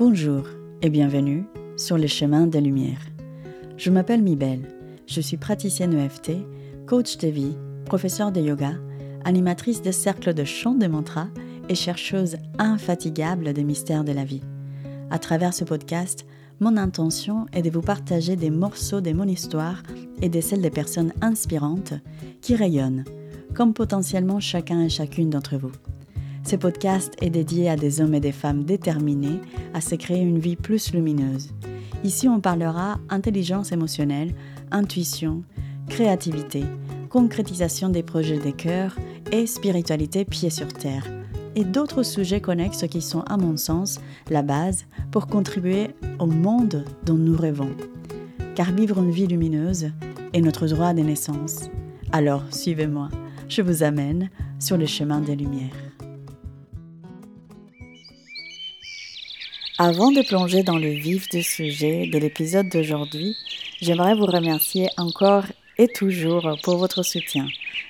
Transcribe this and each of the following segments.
Bonjour et bienvenue sur les chemins des lumières. Je m'appelle Mibel, je suis praticienne EFT, coach de vie, professeur de yoga, animatrice de cercles de chant de mantras et chercheuse infatigable des mystères de la vie. À travers ce podcast, mon intention est de vous partager des morceaux de mon histoire et de celles des personnes inspirantes qui rayonnent, comme potentiellement chacun et chacune d'entre vous. Ce podcast est dédié à des hommes et des femmes déterminés à se créer une vie plus lumineuse. Ici, on parlera intelligence émotionnelle, intuition, créativité, concrétisation des projets des cœurs et spiritualité pied sur terre, et d'autres sujets connexes qui sont, à mon sens, la base pour contribuer au monde dont nous rêvons. Car vivre une vie lumineuse est notre droit de naissance. Alors, suivez-moi, je vous amène sur le chemin des lumières. Avant de plonger dans le vif du sujet de l'épisode d'aujourd'hui, j'aimerais vous remercier encore et toujours pour votre soutien.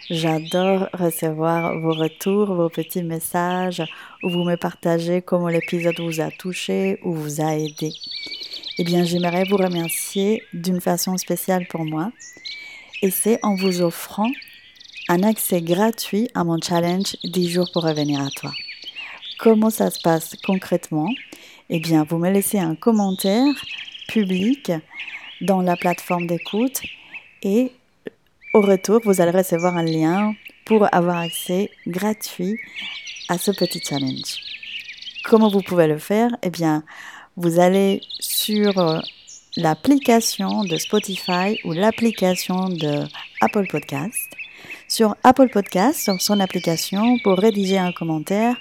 J'adore recevoir vos retours, vos petits messages où vous me partagez comment l'épisode vous a touché ou vous a aidé. Eh bien, j'aimerais vous remercier d'une façon spéciale pour moi et c'est en vous offrant un accès gratuit à mon challenge 10 jours pour revenir à toi. Comment ça se passe concrètement? Eh bien, vous me laissez un commentaire public dans la plateforme d'écoute et au retour, vous allez recevoir un lien pour avoir accès gratuit à ce petit challenge. Comment vous pouvez le faire? Eh bien, vous allez sur euh, l'application de Spotify ou l'application de Apple Podcast. Sur Apple Podcast, sur son application, pour rédiger un commentaire,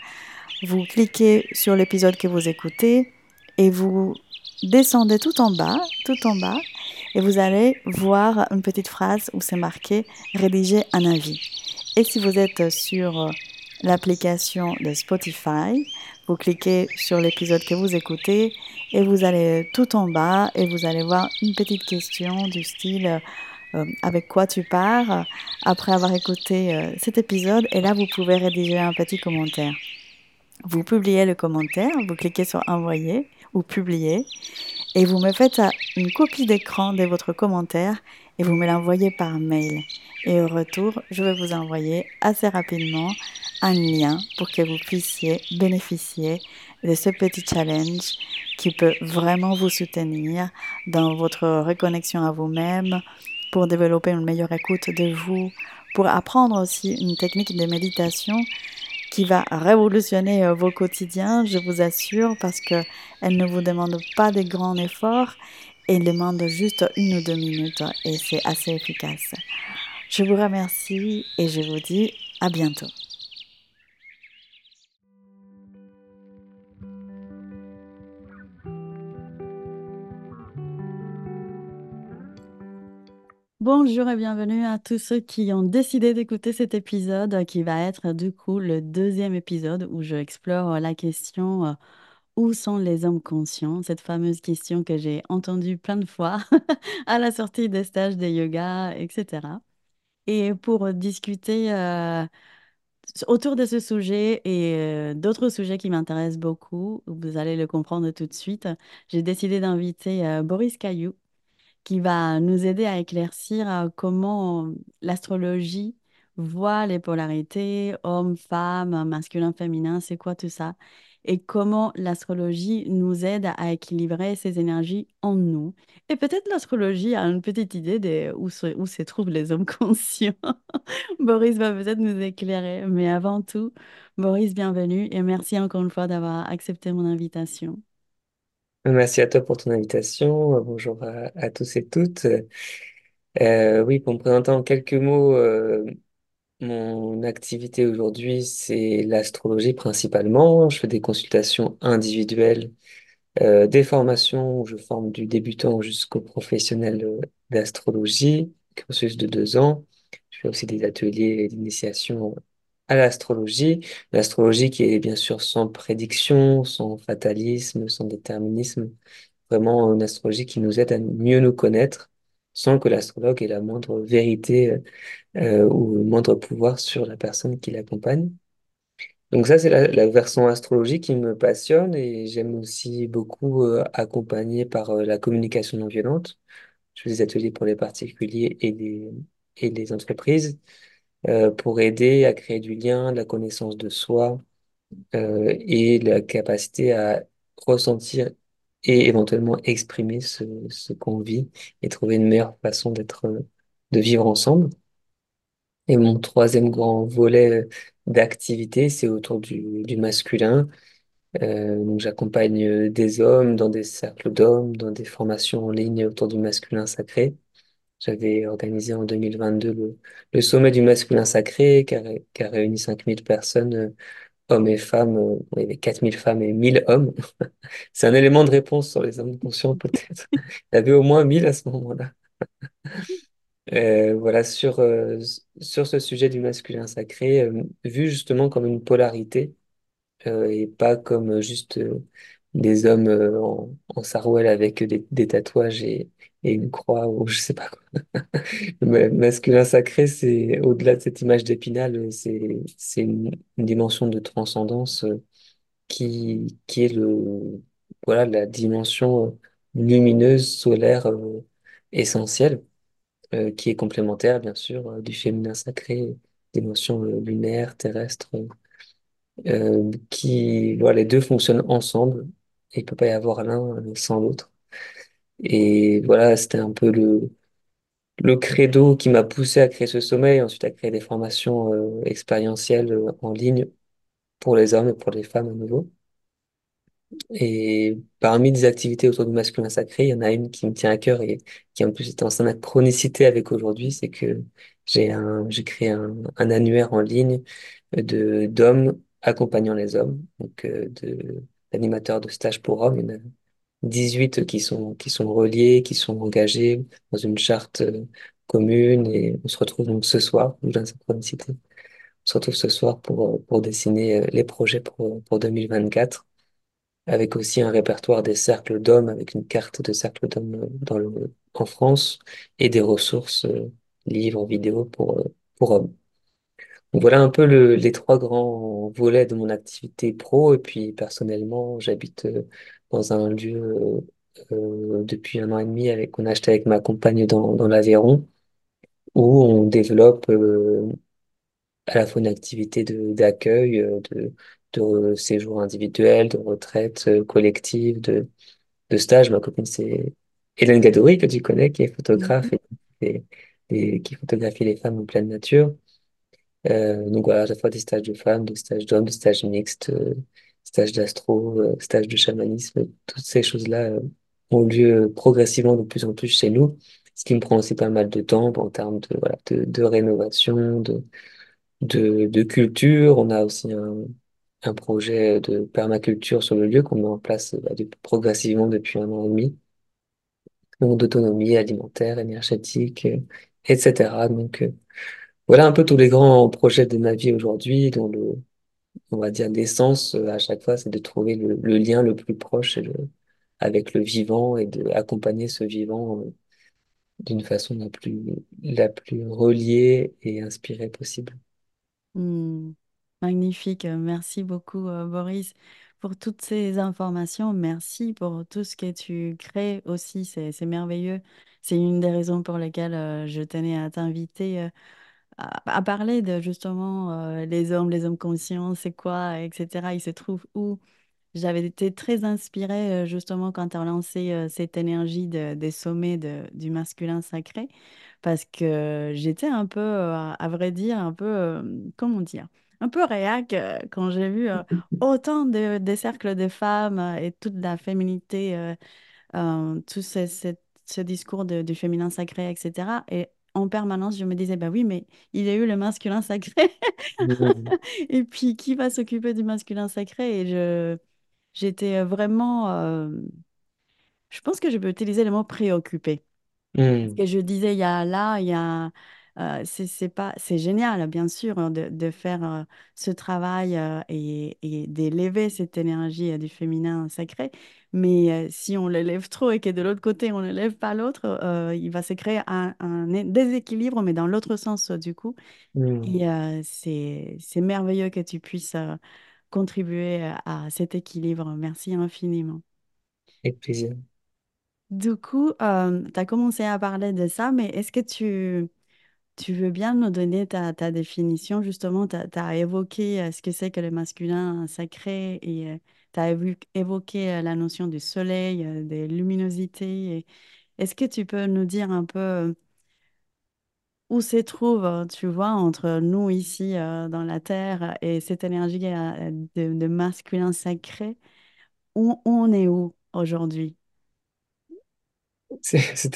vous cliquez sur l'épisode que vous écoutez et vous descendez tout en bas, tout en bas, et vous allez voir une petite phrase où c'est marqué rédiger un avis. Et si vous êtes sur l'application de Spotify, vous cliquez sur l'épisode que vous écoutez et vous allez tout en bas et vous allez voir une petite question du style euh, avec quoi tu pars? Après avoir écouté euh, cet épisode et là vous pouvez rédiger un petit commentaire. Vous publiez le commentaire, vous cliquez sur envoyer ou publier et vous me faites une copie d'écran de votre commentaire et vous me l'envoyez par mail. Et au retour, je vais vous envoyer assez rapidement un lien pour que vous puissiez bénéficier de ce petit challenge qui peut vraiment vous soutenir dans votre reconnexion à vous-même, pour développer une meilleure écoute de vous, pour apprendre aussi une technique de méditation qui va révolutionner euh, vos quotidiens, je vous assure, parce qu'elle ne vous demande pas des grands efforts, elle demande juste une ou deux minutes et c'est assez efficace. Je vous remercie et je vous dis à bientôt. Bonjour et bienvenue à tous ceux qui ont décidé d'écouter cet épisode qui va être du coup le deuxième épisode où je explore la question euh, où sont les hommes conscients? Cette fameuse question que j'ai entendue plein de fois à la sortie des stages de yoga, etc. Et pour discuter euh, autour de ce sujet et euh, d'autres sujets qui m'intéressent beaucoup, vous allez le comprendre tout de suite, j'ai décidé d'inviter Boris Caillou qui va nous aider à éclaircir euh, comment l'astrologie voit les polarités, homme, femme, masculin, féminin, c'est quoi tout ça, et comment l'astrologie nous aide à équilibrer ces énergies en nous. Et peut-être l'astrologie a une petite idée de où se, où se trouvent les hommes conscients. Boris va peut-être nous éclairer, mais avant tout, Boris, bienvenue et merci encore une fois d'avoir accepté mon invitation. Merci à toi pour ton invitation. Bonjour à, tous et toutes. Euh, oui, pour me présenter en quelques mots, euh, mon activité aujourd'hui, c'est l'astrologie principalement. Je fais des consultations individuelles, euh, des formations où je forme du débutant jusqu'au professionnel d'astrologie, cursus de deux ans. Je fais aussi des ateliers d'initiation à l'astrologie. L'astrologie qui est bien sûr sans prédiction, sans fatalisme, sans déterminisme. Vraiment une astrologie qui nous aide à mieux nous connaître sans que l'astrologue ait la moindre vérité euh, ou le moindre pouvoir sur la personne qui l'accompagne. Donc ça, c'est la, version astrologie qui me passionne et j'aime aussi beaucoup euh, accompagner par euh, la communication non violente. Je fais des ateliers pour les particuliers et les, et les entreprises euh, pour aider à créer du lien, de la connaissance de soi euh, et la capacité à ressentir et éventuellement exprimer ce, qu'on vit et trouver une meilleure façon d'être, euh, de vivre ensemble. Et mon troisième grand volet d'activité, c'est autour du, masculin. Euh, j'accompagne des hommes dans des cercles d'hommes, dans des formations en ligne autour du masculin sacré. J'avais organisé en 2022 le, sommet du masculin sacré qui a, réuni 5000 personnes, euh, hommes et femmes. il y avait 4000 femmes et 1000 hommes. C'est un élément de réponse sur les hommes conscients peut-être. Il y avait au moins 1000 à ce moment-là. Euh, voilà, sur, euh, sur ce sujet du masculin sacré, vu justement comme une polarité et pas comme juste des hommes euh, en, en sarouel avec des, tatouages et, une croix ou je sais pas quoi. Le ma- masculin sacré, c'est au-delà de cette image d'épinal, euh, c'est une, dimension de transcendance euh, qui qui est le voilà la dimension lumineuse solaire essentielle qui est complémentaire bien sûr du féminin sacré, dimension lunaire terrestre qui, voilà, les deux fonctionnent ensemble il peut pas y avoir l'un sans l'autre. Et voilà, c'était un peu le, le credo qui m'a poussé à créer ce sommet, et ensuite à créer des formations euh, expérientielles euh, en ligne pour les hommes et pour les femmes à nouveau. Et parmi des activités autour du masculin sacré, il y en a une qui me tient à cœur et qui en plus est en synchronicité avec aujourd'hui, c'est que j'ai créé un, un annuaire en ligne d'hommes accompagnant les hommes, donc euh, de d'animateurs de stages pour hommes. Il y en a 18 qui sont qui sont reliés, qui sont engagés dans une charte euh, commune et on se retrouve donc ce soir, la synchronicité. On se retrouve ce soir pour euh, pour dessiner euh, les projets pour pour 2024 avec aussi un répertoire des cercles d'hommes avec une carte de cercle d'hommes dans en France et des ressources livres, vidéos pour pour hommes. Donc voilà un peu le- les trois grands volets de mon activité pro. Et puis personnellement, j'habite euh, dans un lieu euh, euh, depuis un an et demi avec qu'on a acheté avec ma compagne dans, dans l'Aveyron, où on développe euh, à la fois une activité de d'accueil, de, de séjours individuels, de retraite collective, de, de stage. Ma copine, c'est Hélène Gadouri, que tu connais, qui est photographe Mhm. et, et- et qui photographie les femmes en pleine nature. Euh, donc voilà, à la fois des stages de femmes, des stages d'hommes, des stages mixtes, euh, stages d'astro, euh, stages de chamanisme, toutes ces choses-là euh, ont lieu progressivement de plus en plus chez nous, ce qui me prend aussi pas mal de temps en termes de, voilà, de, rénovation, de, de, culture. On a aussi un, projet de permaculture sur le lieu qu'on met en place euh, bah, progressivement depuis un an et demi, donc d'autonomie alimentaire, énergétique, euh, etc. Donc euh, voilà un peu tous les grands projets de ma vie aujourd'hui, dont le, on va dire l'essence euh, à chaque fois, c'est de trouver le, lien le plus proche avec le vivant et de accompagner ce vivant euh, d'une façon la plus, la plus reliée et inspirée possible. Hmm. Magnifique. Merci beaucoup, euh, Boris, pour toutes ces informations. Merci pour tout ce que tu crées aussi. C'est, merveilleux. C'est une des raisons pour lesquelles je tenais à t'inviter à, parler de justement euh, les hommes, les hommes conscients, c'est quoi, etc. Ils se trouvent où? J'avais été très inspirée euh, justement quand tu as lancé cette énergie de- des sommets du masculin sacré, parce que j'étais un peu, euh, à vrai dire, un peu, comment dire, un peu réac quand j'ai vu autant de, des cercles de femmes et toute la féminité, tout ce, ce- discours du féminin sacré, etc. Et en permanence, je me disais, bah oui, mais il y a eu le masculin sacré. Et puis, qui va s'occuper du masculin sacré? Et je J'étais euh, vraiment, euh, je pense que je peux utiliser le mot préoccupée. Parce mm, que je disais, il y a là, il y a, euh, c'est pas, c'est génial, bien sûr, hein, de, de faire euh, ce travail euh, et, et d'élever cette énergie du féminin sacré. Mais si on l'élève trop et que de l'autre côté, on ne lève pas l'autre, il va se créer un, déséquilibre, mais dans l'autre sens, du coup. mm, Et euh, c'est, merveilleux que tu puisses contribuer à cet équilibre. Merci infiniment. Avec plaisir. Du coup, tu as commencé à parler de ça, mais est-ce que tu, tu veux bien nous donner ta, définition? Justement, tu as, évoqué euh, ce que c'est que le masculin sacré et tu as évoqué la notion du soleil, euh, des luminosités. Est-ce que tu peux nous dire un peu euh, où se trouve, tu vois, entre nous ici dans la Terre et cette énergie de, masculin sacré? Où on est où aujourd'hui?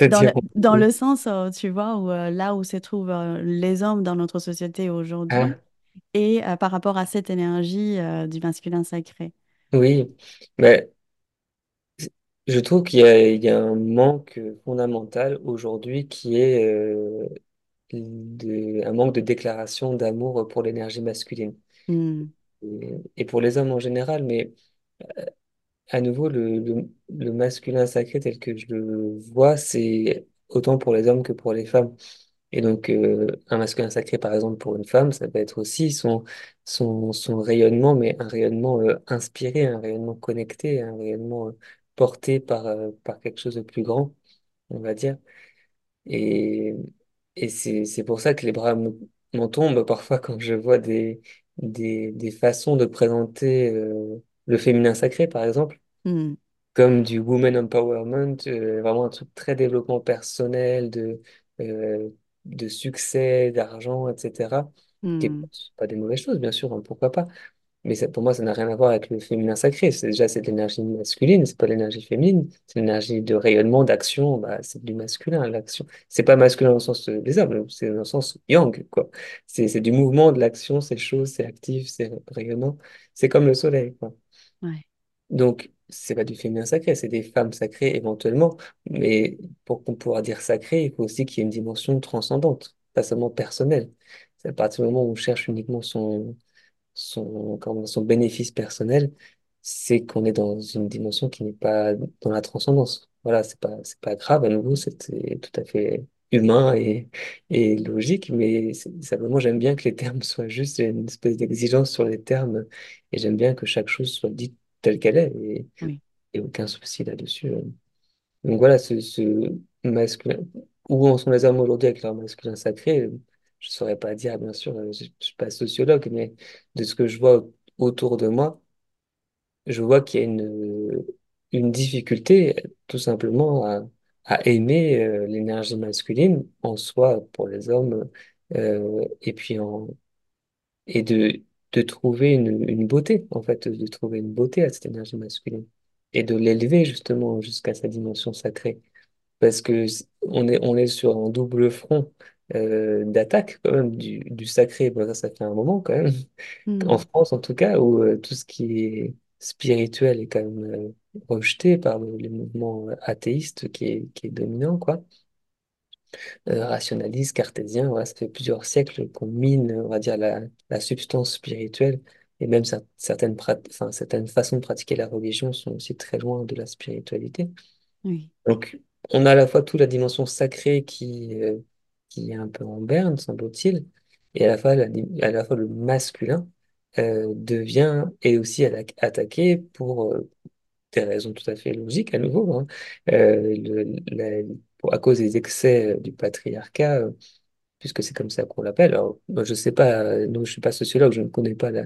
Dans le, dans sens, euh, tu vois, où, euh, là où se trouvent euh, les hommes dans notre société aujourd'hui ah, et euh, par rapport à cette énergie euh, du masculin sacré. oui, mais je trouve qu'il y a, il y a un manque fondamental aujourd'hui qui est euh, de- un manque de déclaration d'amour pour l'énergie masculine Hmm, et, et pour les hommes en général, mais à nouveau, le, le, masculin sacré tel que je le vois, c'est autant pour les hommes que pour les femmes. Et donc, euh, un masculin sacré, par exemple, pour une femme, ça peut être aussi son, son, son rayonnement, mais un rayonnement euh, inspiré, un rayonnement connecté, un rayonnement euh, porté par, par quelque chose de plus grand, on va dire. Et, et c'est, pour ça que les bras me- m'en tombent parfois quand je vois des, des, des façons de présenter le féminin sacré, par exemple hmm, comme du woman empowerment, euh, vraiment un truc très développement personnel, de, euh, de succès, d'argent, etc. Qui est hmm, pas des mauvaises choses, bien sûr, hein, pourquoi pas. Mais ça, pour moi, ça n'a rien à voir avec le féminin sacré. C'est déjà, c'est de l'énergie masculine, c'est pas l'énergie féminine. C'est l'énergie de rayonnement, d'action, bah, c'est du masculin, l'action. C'est pas masculin dans le sens euh, des hommes, c'est dans le sens yang, quoi. C'est, c'est du mouvement, de l'action, c'est chaud, c'est actif, c'est rayonnant. C'est comme le soleil, quoi. ouais, Donc, c'est pas du féminin sacré, c'est des femmes sacrées éventuellement, mais pour qu'on pourra dire sacré, il faut aussi qu'il y ait une dimension transcendante, pas seulement personnelle. C'est à partir du moment où on cherche uniquement son, son, comment- son bénéfice personnel, c'est qu'on est dans une dimension qui n'est pas dans la transcendance. Voilà, c'est pas, c'est pas grave, à nouveau, c'est tout à fait humain et, et logique, mais c'est- simplement, j'aime bien que les termes soient justes, j'ai une espèce d'exigence sur les termes, et j'aime bien que chaque chose soit dite telle qu'elle est, et, oui, et aucun souci là-dessus. euh. Donc voilà, ce, ce masculin, où en sont les hommes aujourd'hui avec leur masculin sacré, je saurais pas dire, bien sûr, euh, je, je suis pas sociologue, mais de ce que je vois autour de moi, je vois qu'il y a une, une difficulté tout simplement à, à aimer euh, l'énergie masculine en soi pour les hommes, euh, et puis et de, de trouver une, une beauté, en fait, de trouver une beauté à cette énergie masculine et de l'élever justement jusqu'à sa dimension sacrée. Parce que on est, on est sur un double front euh, d'attaque quand même du, du sacré. Bon, ça, ça fait un moment quand même, en hmm, France en tout cas, où euh, tout ce qui est spirituel est quand même euh, rejeté par le, les mouvements athéistes qui est, qui est dominant, quoi. Euh, rationaliste, cartésien, voilà, ça fait plusieurs siècles qu'on mine, on va dire, la, la substance spirituelle. Et même cer- certaines, prat- enfin, certaines façons de pratiquer la religion sont aussi très loin de la spiritualité. oui, Donc, on a à la fois toute la dimension sacrée qui, euh, qui est un peu en berne, semble-t-il, et à la fois, le masculin euh, devient et aussi atta- attaqué pour euh, des raisons tout à fait logiques à nouveau, hein. Euh, à cause des excès du patriarcat, puisque c'est comme ça qu'on l'appelle. Alors, moi, je sais pas, non, je suis pas sociologue, je ne connais pas la,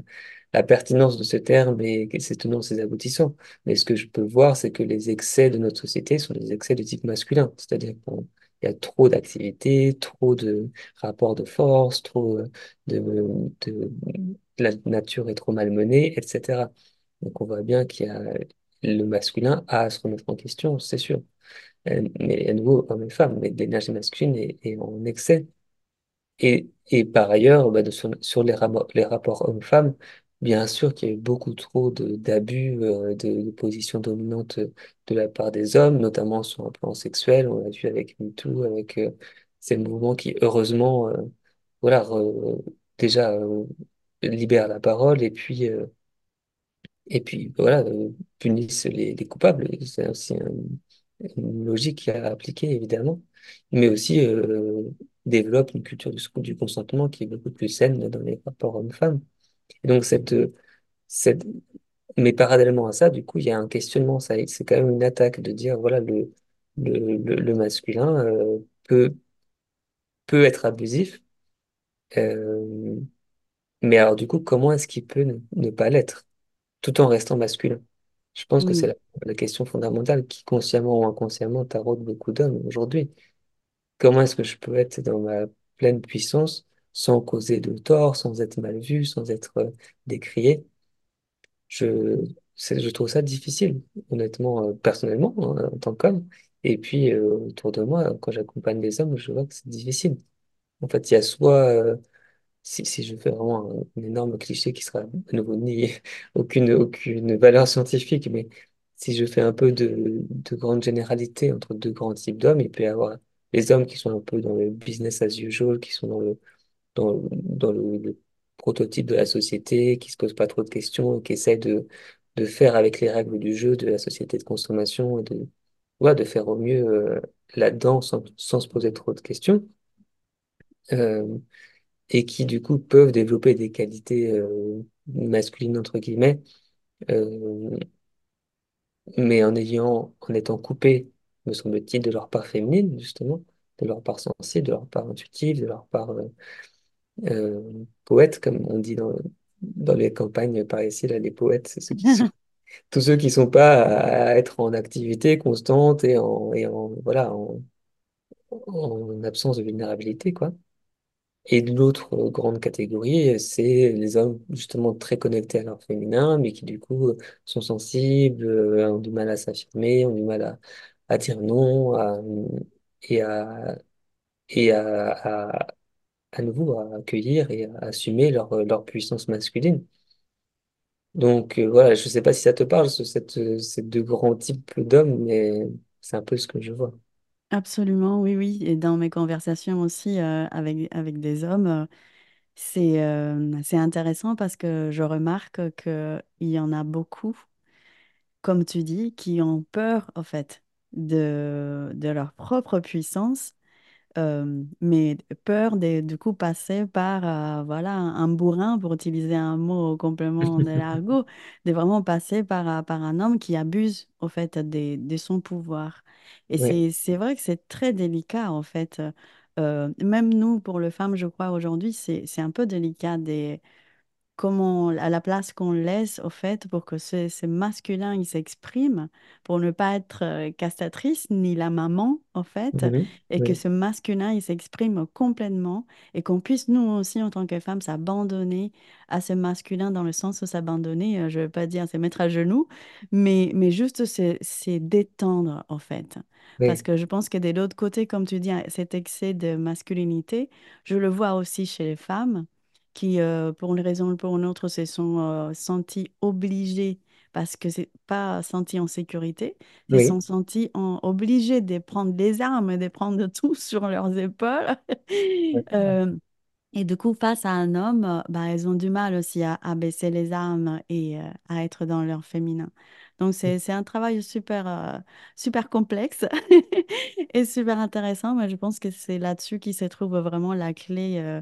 la pertinence de ce terme et ses tenants, ses aboutissants. Mais ce que je peux voir, c'est que les excès de notre société sont des excès de type masculin. C'est-à-dire qu'il y a trop d'activités, trop de rapports de force, trop euh, de, la nature est trop malmenée, etc. Donc on voit bien qu'il y a le masculin à se remettre en question, c'est sûr. Euh, Mais à nouveau, hommes et femmes, mais l'énergie masculine est, en excès. Et, et par ailleurs, bah, sur les, rapports- les rapports hommes-femmes, bien sûr qu'il y a eu beaucoup trop d'abus, euh, de, de positions dominantes de la part des hommes, notamment sur un plan sexuel. On l'a vu avec MeToo, avec euh, ces mouvements qui, heureusement, euh, voilà, déjà euh, libèrent la parole et puis, et puis voilà, euh, punissent les, les coupables. C'est aussi un- une logique à appliquer, évidemment, mais aussi développe une culture du consentement qui est beaucoup plus saine dans les rapports hommes-femmes. Et donc, cette, c'est, mais parallèlement à ça, du coup, il y a un questionnement. Ça, c'est quand même une attaque de dire, voilà, le, le, le, le masculin euh, peut, peut être abusif. euh, mais alors, du coup, comment est-ce qu'il peut ne, ne pas l'être tout en restant masculin? Je pense que c'est la, la question fondamentale qui, consciemment ou inconsciemment, taraude beaucoup d'hommes aujourd'hui. Comment est-ce que je peux être dans ma pleine puissance sans causer de tort, sans être mal vu, sans être euh, décrié? Je, je trouve ça difficile, honnêtement, euh, personnellement, hein, en tant qu'homme. Et puis, euh, autour de moi, quand j'accompagne des hommes, je vois que c'est difficile. En fait, il y a soit, si, si je fais vraiment un, un énorme cliché qui sera à nouveau ni aucune, aucune valeur scientifique, mais si je fais un peu de, de grande généralité entre deux grands types d'hommes, il peut y avoir les hommes qui sont un peu dans le business as usual, qui sont dans le, dans, le, prototype de la société, qui se posent pas trop de questions, qui essaient de, de faire avec les règles du jeu de la société de consommation de, faire au mieux euh, là-dedans sans, sans se poser trop de questions. Euh, et qui du coup peuvent développer des qualités euh, masculines entre guillemets, mais en ayant, en étant coupés, me semble-t-il, de leur part féminine justement, de leur part sensible, de leur part intuitive, de leur part euh, euh, poète, comme on dit dans, dans les campagnes par ici, là, les poètes, c'est ceux qui sont, tous ceux qui sont pas à, à être en activité constante et en, et en voilà, en, en absence de vulnérabilité, quoi. Et l'autre grande catégorie, c'est les hommes justement très connectés à leur féminin, mais qui du coup sont sensibles, euh, ont du mal à s'affirmer, ont du mal à, à dire non, à- et à, et à, à, à nouveau à accueillir et à assumer leur, leur puissance masculine. Donc euh, voilà, je sais pas si ça te parle, ce- cette, euh, ces deux grands types d'hommes, mais c'est un peu ce que je vois. Absolument, oui, oui. Et dans mes conversations aussi euh, avec, avec des hommes, euh, c'est euh, c'est intéressant parce que je remarque qu'il y en a beaucoup, comme tu dis, qui ont peur, en fait, de, de leur propre puissance Euh, mais peur de du coup passer par euh, voilà un, bourrin pour utiliser un mot au complément de l'argot, de vraiment passer par, euh, par un homme qui abuse au fait des- de, son pouvoir. Et Ouais. c'est vrai que c'est très délicat en fait. Euh, même nous pour les femmes, je crois aujourd'hui, c'est c'est un peu délicat comment, à la place qu'on laisse au fait pour que ce, ce masculin il s'exprime, pour ne pas être euh, castratrice ni la maman en fait, et que ce masculin il s'exprime complètement et qu'on puisse nous aussi en tant que femmes s'abandonner à ce masculin dans le sens où s'abandonner, euh, je ne veux pas dire se mettre à genoux, mais, mais juste c'est détendre en fait. Parce que je pense que de l'autre côté, comme tu dis, cet excès de masculinité, je le vois aussi chez les femmes qui, euh, pour une raison ou pour une autre, se sont euh, sentis obligés, parce que c'est pas sentis en sécurité, se Oui. sont sentis en- obligés de prendre des armes de prendre tout sur leurs épaules. Euh, et du coup, face à un homme, bah, elles ont du mal aussi à, à baisser les armes et à être dans leur féminin. Donc, c'est, c'est un travail super, super complexe et super intéressant, mais je pense que c'est là-dessus qui se trouve vraiment la clé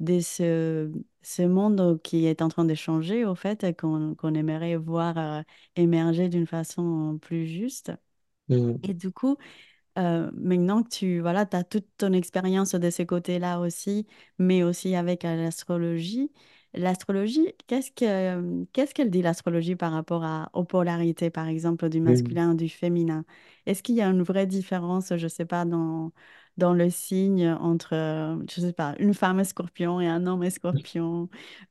de ce, ce monde qui est en train de changer, au fait, qu'on qu'on aimerait voir euh, émerger d'une façon plus juste. Mhm. Et du coup, euh, maintenant que tu voilà, as toute ton expérience de ces côtés-là aussi, mais aussi avec euh, l'astrologie, l'astrologie, qu'est-ce que, qu'est-ce qu'elle dit l'astrologie par rapport à, aux polarités, par exemple, du Mhm. masculin, du féminin? Est-ce qu'il y a une vraie différence, je sais pas, dans, dans le signe entre, je sais pas, une femme scorpion et un homme scorpion,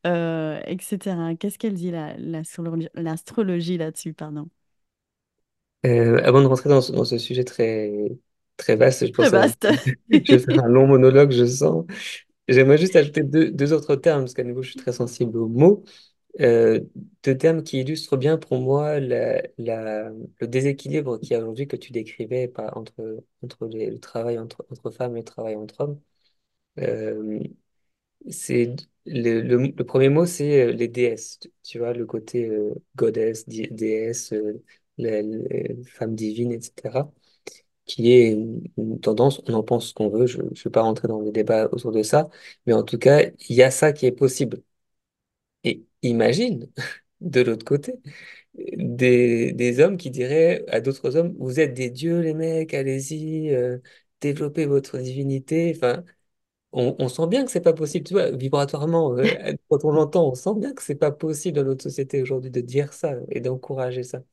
euh, etc. Qu'est-ce qu'elle dit la, l'astrologie, l'astrologie là-dessus, pardon? Euh, avant de rentrer dans ce, dans ce sujet très, très vaste, je pense vaste. je vais faire un long monologue, je sens. J'aimerais juste ajouter deux, deux autres termes, parce qu'à nouveau, je suis très sensible aux mots. Euh, deux termes qui illustrent bien pour moi le déséquilibre qu'il y a aujourd'hui que tu décrivais entre, le travail entre, femmes et le travail entre hommes. Euh, c'est le, premier mot, c'est euh, les déesses. Tu vois, le côté euh, goddess, di- déesse, euh, femmes divines, etc. qui est une, une tendance, on en pense ce qu'on veut, je ne vais pas rentrer dans les débats autour de ça, mais en tout cas, il y a ça qui est possible. Et imagine. de l'autre côté, des, des hommes qui diraient à d'autres hommes, vous êtes des dieux, les mecs, allez-y, euh, développez votre divinité. Enfin, on, on sent bien que c'est pas possible, tu vois, vibratoirement, euh, quand on l'entend, on sent bien que c'est pas possible dans notre société aujourd'hui de dire ça et d'encourager ça.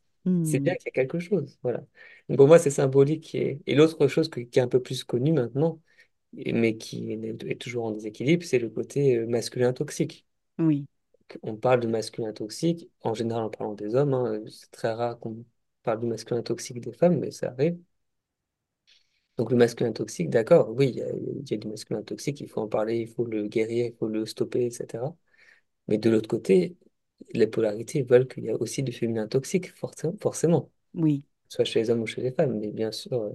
C'est bien Hmm, qu'il y a quelque chose, voilà. Donc pour moi, c'est symbolique. Et, et l'autre chose que- qui est un peu plus connue maintenant, mais qui est, est toujours en déséquilibre, c'est le côté euh, masculin toxique. oui, On parle de masculin toxique, en général en parlant des hommes, hein, c'est très rare qu'on parle du masculin toxique des femmes, mais ça arrive. Donc le masculin toxique, d'accord, oui, il y a, il y a du masculin toxique, il faut en parler, il faut le guérir, il faut le stopper, etc. Mais de l'autre côté, les polarités veulent qu'il y a aussi du féminin toxique, forcément, forcément, oui, soit chez les hommes ou chez les femmes. Mais bien sûr, euh,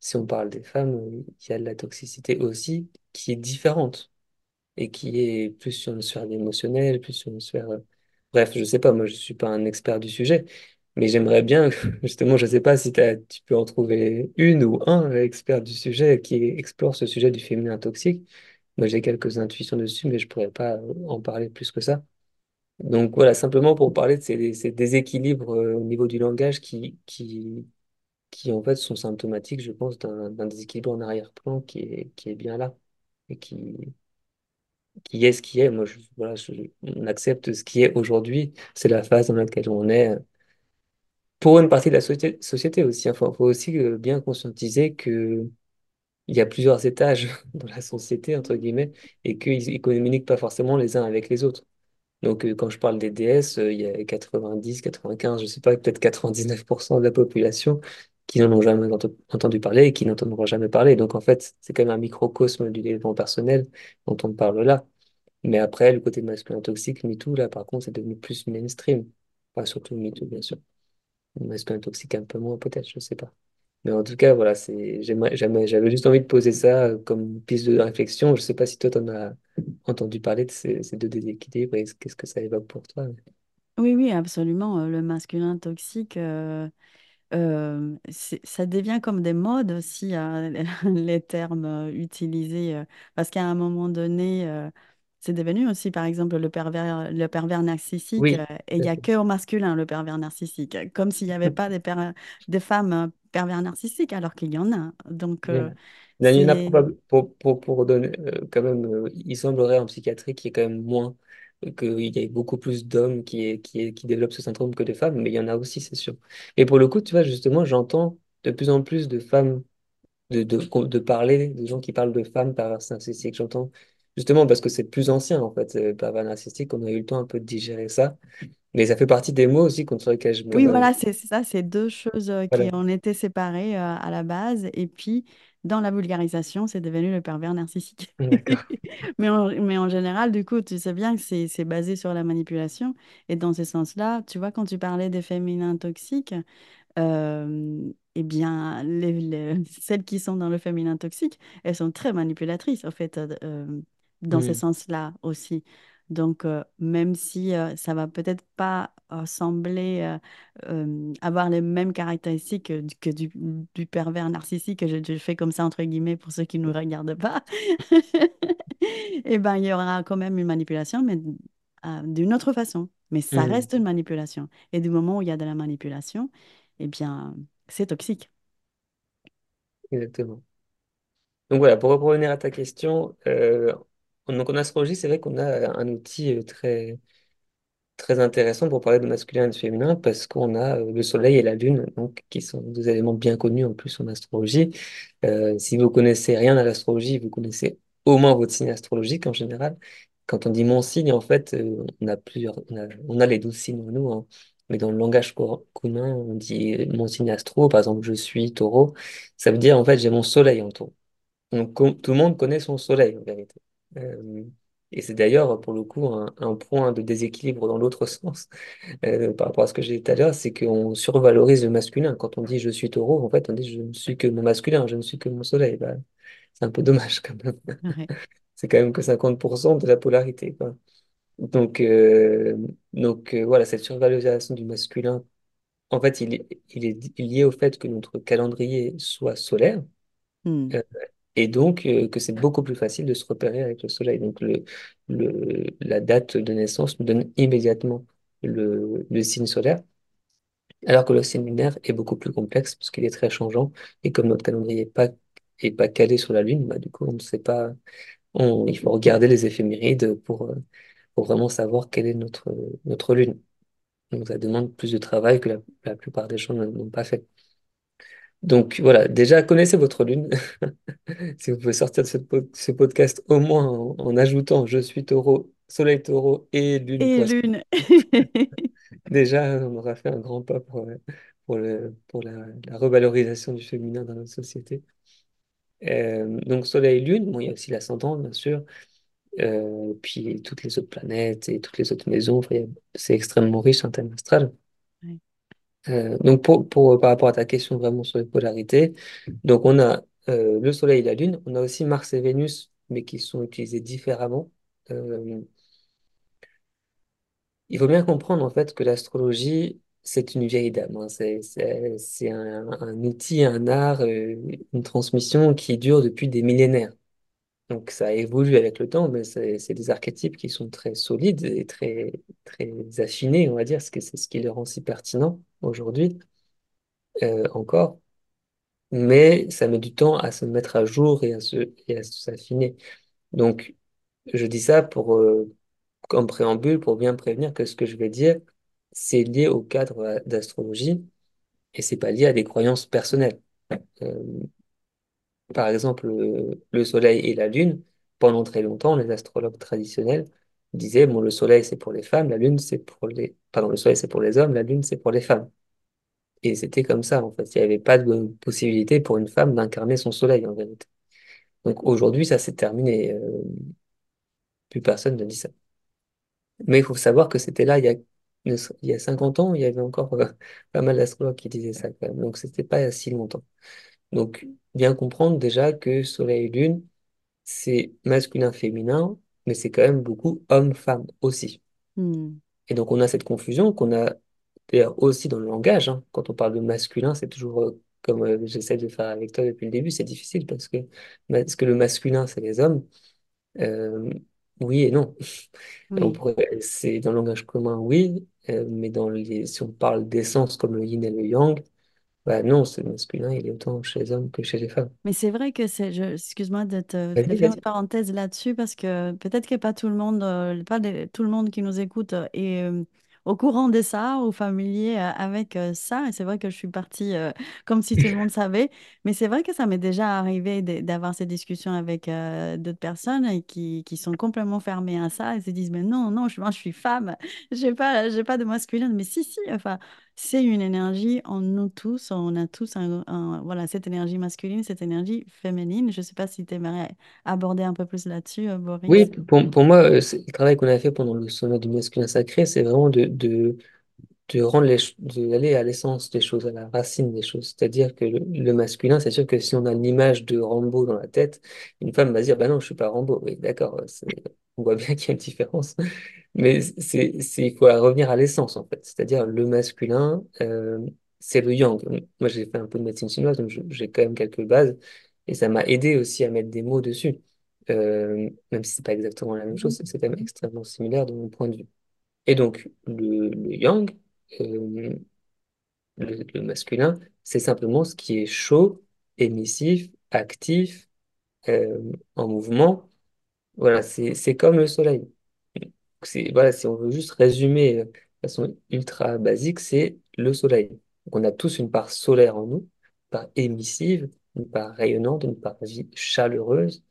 si on parle des femmes, euh, il y a de la toxicité aussi qui est différente et qui est plus sur une sphère émotionnelle, plus sur une sphère... euh, Bref, je sais pas, moi je suis pas un expert du sujet, mais j'aimerais bien, justement, je sais pas si t'as- tu peux en trouver une ou un expert du sujet qui explore ce sujet du féminin toxique. Moi j'ai quelques intuitions dessus, mais je pourrais pas euh, en parler plus que ça. Donc voilà, simplement pour parler de ces, ces déséquilibres euh, au niveau du langage qui, qui, qui en fait sont symptomatiques, je pense, d'un déséquilibre en arrière-plan qui est, qui est bien là et qui, qui est ce qui est. Moi, voilà, on accepte ce qui est aujourd'hui. C'est la phase dans laquelle on est. Pour une partie de la société, société aussi. Il faut, faut aussi euh, bien conscientiser que il y a plusieurs étages dans la société, entre guillemets, et qu'ils ne communiquent pas forcément les uns avec les autres. Donc, euh, quand je parle des DS, euh, il y a 90, 95, je sais pas, peut-être 99% de la population qui n'en ont jamais ent- entendu parler et qui n'entendront jamais parler. Donc, en fait, c'est quand même un microcosme du développement personnel dont on parle là. Mais après, le côté masculin toxique, MeToo, là, par contre, c'est devenu plus mainstream. Pas surtout MeToo, bien sûr. Masculin toxique, un peu moins, peut-être, je sais pas. Mais en tout cas, voilà, j'avais juste envie de poser ça euh, comme piste de réflexion. Je sais pas si toi, tu en as entendu parler de ces, ces deux déséquilibres et qu'est-ce que ça évoque pour toi. oui, oui, absolument. euh, Le masculin toxique, euh, euh, ça devient comme des modes aussi, hein, les termes euh, utilisés, euh, parce qu'à un moment donné, c'est devenu aussi, par exemple, le pervers, le pervers narcissique, Oui, et il tout n'y a fait. que au masculin, le pervers narcissique, comme s'il n'y avait pas des, per- des femmes pervers narcissiques, alors qu'il y en a. Donc, Il y en euh, a. Il y en a c'est... probable, pour, pour, pour donner, euh, quand même, euh, il semblerait en psychiatrie qu'il y ait quand même moins, qu'il y ait beaucoup plus d'hommes qui, qui, qui développent ce syndrome que de femmes, mais il y en a aussi, c'est sûr. Et pour le coup, tu vois, justement, j'entends de plus en plus de femmes, de, de, de parler, de gens qui parlent de femmes pervers narcissiques. J'entends, justement, parce que c'est plus ancien, en fait, euh, pervers narcissique, on a eu le temps un peu de digérer ça, mais ça fait partie des mots aussi contre lesquels je Oui, me... voilà, c'est c'est ça, c'est deux choses euh, qui Voilà, ont été séparées euh, à la base, et puis dans la vulgarisation, c'est devenu le pervers narcissique. d'accord. Mais en, mais en général, du coup, tu sais bien que c'est basé sur la manipulation, et dans ce sens-là, tu vois, quand tu parlais des féminins toxiques, euh, eh bien, les, les- celles qui sont dans le féminin toxique, elles sont très manipulatrices, en fait, euh, dans ce sens-là aussi. Donc, euh, même si ça va peut-être pas euh, sembler euh, euh, avoir les mêmes caractéristiques que, du, que du, du pervers narcissique, que je, je fais comme ça entre guillemets pour ceux qui ne nous regardent pas, eh ben, il y aura quand même une manipulation, mais euh, d'une autre façon. Mais ça hmm, reste une manipulation. Et du moment où il y a de la manipulation, eh bien, c'est toxique. exactement. Donc voilà, pour revenir à ta question, euh, donc en astrologie, c'est vrai qu'on a un outil euh, très, très intéressant pour parler de masculin et de féminin parce qu'on a euh, le soleil et la lune, donc, qui sont deux éléments bien connus en plus en astrologie. Euh, si vous connaissez rien à l'astrologie, vous connaissez au moins votre signe astrologique en général. Quand on dit mon signe, en fait, euh, on a plusieurs, on a, les douze signes en nous, hein. Mais dans le langage commun, on dit mon signe astro, par exemple, je suis taureau. Ça veut dire, en fait, j'ai mon soleil en taureau. Donc, tout le monde connaît son soleil, en vérité. Et c'est d'ailleurs, pour le coup, un, un point de déséquilibre dans l'autre sens, euh, par rapport à ce que j'ai dit tout à l'heure, c'est qu'on survalorise le masculin. Quand on dit je suis taureau, en fait, on dit je ne suis que mon masculin, je ne suis que mon soleil. Bah, c'est un peu dommage quand même. Ouais. C'est quand même que 50% de la polarité, quoi. Donc, euh, donc euh, voilà, cette survalorisation du masculin, en fait, il est, il est lié au fait que notre calendrier soit solaire. Hmm. Et donc, euh, que c'est beaucoup plus facile de se repérer avec le soleil. Donc, le, la date de naissance nous donne immédiatement. le, le signe solaire, alors que le signe lunaire est beaucoup plus complexe parce qu'il est très changeant. Et comme notre calendrier n'est pas, est pas calé sur la Lune, bah, du coup, on ne sait pas, on, il faut regarder les éphémérides pour, euh, pour vraiment savoir quelle est notre, notre Lune. Donc ça demande plus de travail que la, la plupart des gens n'ont pas fait. Donc voilà, déjà connaissez votre lune. Si vous pouvez sortir de ce, po- ce podcast au moins en, en ajoutant je suis taureau, soleil taureau et lune Et l'une. Déjà, on aura fait un grand pas pour, pour, le, pour la, la revalorisation du féminin dans notre société. Euh, donc soleil, lune, bon, il y a aussi l'ascendant, bien sûr, euh, puis toutes les autres planètes et toutes les autres maisons. Enfin, c'est extrêmement riche en thème astral. Euh, donc pour, par rapport à ta question vraiment sur les polarités, on a euh, le Soleil et la Lune, on a aussi Mars et Vénus, mais qui sont utilisés différemment. Euh, il faut bien comprendre en fait que l'astrologie, c'est une vieille dame, hein. C'est, un, outil, un art, euh, une transmission qui dure depuis des millénaires. Donc ça évolue avec le temps, mais c'est des archétypes qui sont très solides et très, affinés, on va dire, c'est ce qui les rend si pertinents aujourd'hui euh, encore. mais ça met du temps à se mettre à jour et à se, à s'affiner. Donc, je dis ça pour, euh, comme préambule, pour bien prévenir que ce que je vais dire, c'est lié au cadre euh, d'astrologie et c'est pas lié à des croyances personnelles. Euh, par exemple, le, le Soleil et la Lune, pendant très longtemps, les astrologues traditionnels disaient, bon, le Soleil c'est pour les femmes, la Lune c'est pour les, pardon, le Soleil c'est pour les hommes, la Lune c'est pour les femmes. Et c'était comme ça, en fait. Il n'y avait pas de possibilité pour une femme d'incarner son soleil, en vérité. Donc aujourd'hui, ça s'est terminé. Euh, plus personne ne dit ça. Mais il faut savoir que c'était là il y a, il y a 50 ans, il y avait encore euh, pas mal d'astrologues qui disaient ça quand même. Donc c'était pas si longtemps. Donc bien comprendre déjà que Soleil et Lune, c'est masculin-féminin, mais c'est quand même beaucoup homme-femme aussi. Hmm. Et donc on a cette confusion qu'on a d'ailleurs aussi dans le langage. hein. Quand on parle de masculin, c'est toujours euh, comme euh, j'essaie de faire avec toi depuis le début, c'est difficile parce que, parce que le masculin, c'est les hommes. Euh, oui et non. Oui. c'est dans le langage commun, oui, mais dans les, si on parle d'essence comme le yin et le yang, bah non, c'est le masculin, il est autant chez les hommes que chez les femmes. Mais c'est vrai que c'est, je, excuse-moi de te de faire une parenthèse là-dessus parce que peut-être que pas tout le monde, euh, pas de- tout le monde qui nous écoute euh, est euh, au courant de ça ou familier euh, avec ça. Et c'est vrai que je suis partie comme si tout le monde savait. Mais c'est vrai que ça m'est déjà arrivé de- d'avoir ces discussions avec d'autres personnes et qui, qui sont complètement fermées à ça et se disent, mais non, non, je, moi, je suis femme, j'ai pas, j'ai pas de masculin. Mais si, si, enfin. C'est une énergie en nous tous. On a tous un, voilà, cette énergie masculine, cette énergie féminine. Je ne sais pas si tu aimerais aborder un peu plus là-dessus, euh, Oui, Boris. pour, pour moi, euh, le travail qu'on a fait pendant le sommet du masculin sacré, c'est vraiment de, de rendre les, d'aller à l'essence des choses, à la racine des choses. C'est-à-dire que le, masculin, c'est sûr que si on a l'image de Rambo dans la tête, une femme va dire, bah non, je suis pas Rambo. Oui, d'accord, c'est- on voit bien qu'il y a une différence. Mais c'est, c'est, il faut revenir à l'essence, en fait. C'est-à-dire le masculin, euh, c'est le yang. Moi, j'ai fait un peu de médecine chinoise, donc j'ai quand même quelques bases. Et ça m'a aidé aussi à mettre des mots dessus. Euh, même si c'est pas exactement la même chose, c'est quand même extrêmement similaire de mon point de vue. Et donc, le yang, euh, le, masculin, c'est simplement ce qui est chaud, émissif, actif, euh, en mouvement. Voilà, c'est, comme le soleil. Voilà, si on veut juste résumer euh, de façon ultra basique, c'est le soleil. On a tous une part solaire en nous, une part émissive, une part rayonnante, une part chaleureuse,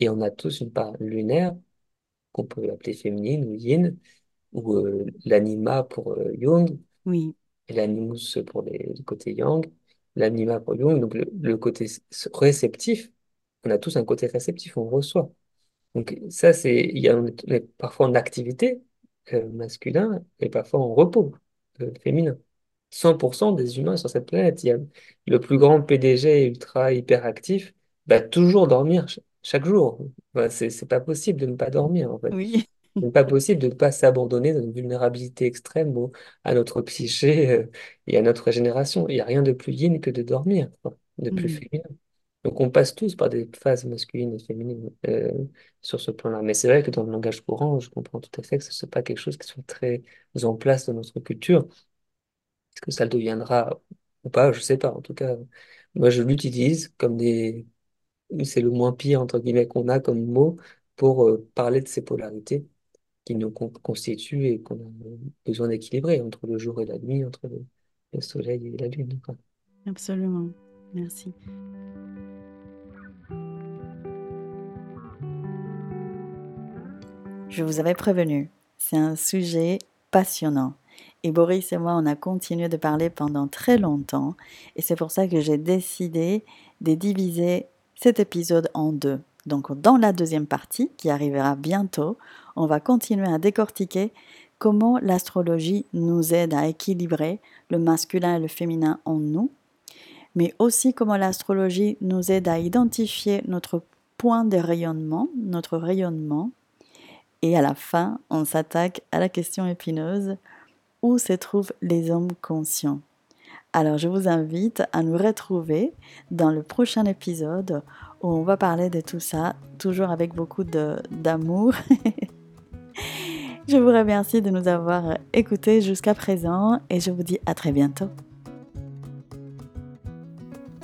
et on a tous une part lunaire, qu'on peut appeler féminine ou yin, ou euh, l'anima pour euh, Jung, Oui, et l'animus pour les, le côté yang, l'anima pour Jung, donc le, le côté s- réceptif. On a tous un côté réceptif, on reçoit. Donc ça, c'est, il y a, on est, parfois en activité euh, masculin et parfois en repos euh, féminin. 100% des humains sur cette planète, il y a le plus grand PDG ultra hyperactif, va toujours dormir ch- chaque jour. C'est c'est pas possible de ne pas dormir en fait. oui, n'est pas possible de ne pas s'abandonner dans une vulnérabilité extrême au- à notre psyché euh, et à notre génération. Il n'y a rien de plus yin que de dormir, quoi, de plus Mm. féminin. Donc on passe tous par des phases masculines et féminines euh, sur ce plan-là. Mais c'est vrai que dans le langage courant, je comprends tout à fait que ce n'est pas quelque chose qui soit très en place dans notre culture. Est-ce que ça le deviendra ou pas? Je sais pas. En tout cas, moi je l'utilise comme des... C'est le moins pire, entre guillemets, qu'on a comme mot pour euh, parler de ces polarités qui nous con- constituent et qu'on a besoin d'équilibrer entre le jour et la nuit, entre le, le soleil et la lune. quoi. Absolument. Merci. Je vous avais prévenu, c'est un sujet passionnant. Et Boris et moi, on a continué de parler pendant très longtemps. Et c'est pour ça que j'ai décidé de diviser cet épisode en deux. Donc dans la deuxième partie, qui arrivera bientôt, on va continuer à décortiquer comment l'astrologie nous aide à équilibrer le masculin et le féminin en nous, mais aussi comment l'astrologie nous aide à identifier notre point de rayonnement, notre rayonnement. Et à la fin, on s'attaque à la question épineuse, où se trouvent les hommes conscients? Alors je vous invite à nous retrouver dans le prochain épisode où on va parler de tout ça, toujours avec beaucoup d'amour. je vous remercie de nous avoir écoutés jusqu'à présent et je vous dis à très bientôt.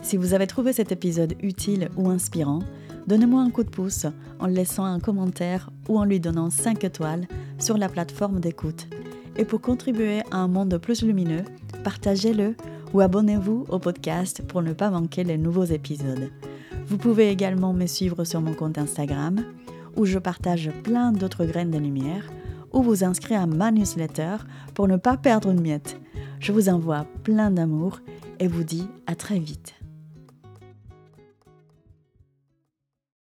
Si vous avez trouvé cet épisode utile ou inspirant, donnez-moi un coup de pouce en laissant un commentaire ou en lui donnant 5 étoiles sur la plateforme d'écoute. Et pour contribuer à un monde plus lumineux, partagez-le ou abonnez-vous au podcast pour ne pas manquer les nouveaux épisodes. Vous pouvez également me suivre sur mon compte Instagram, où je partage plein d'autres graines de lumière, ou vous inscrire à ma newsletter pour ne pas perdre une miette. Je vous envoie plein d'amour et vous dis à très vite.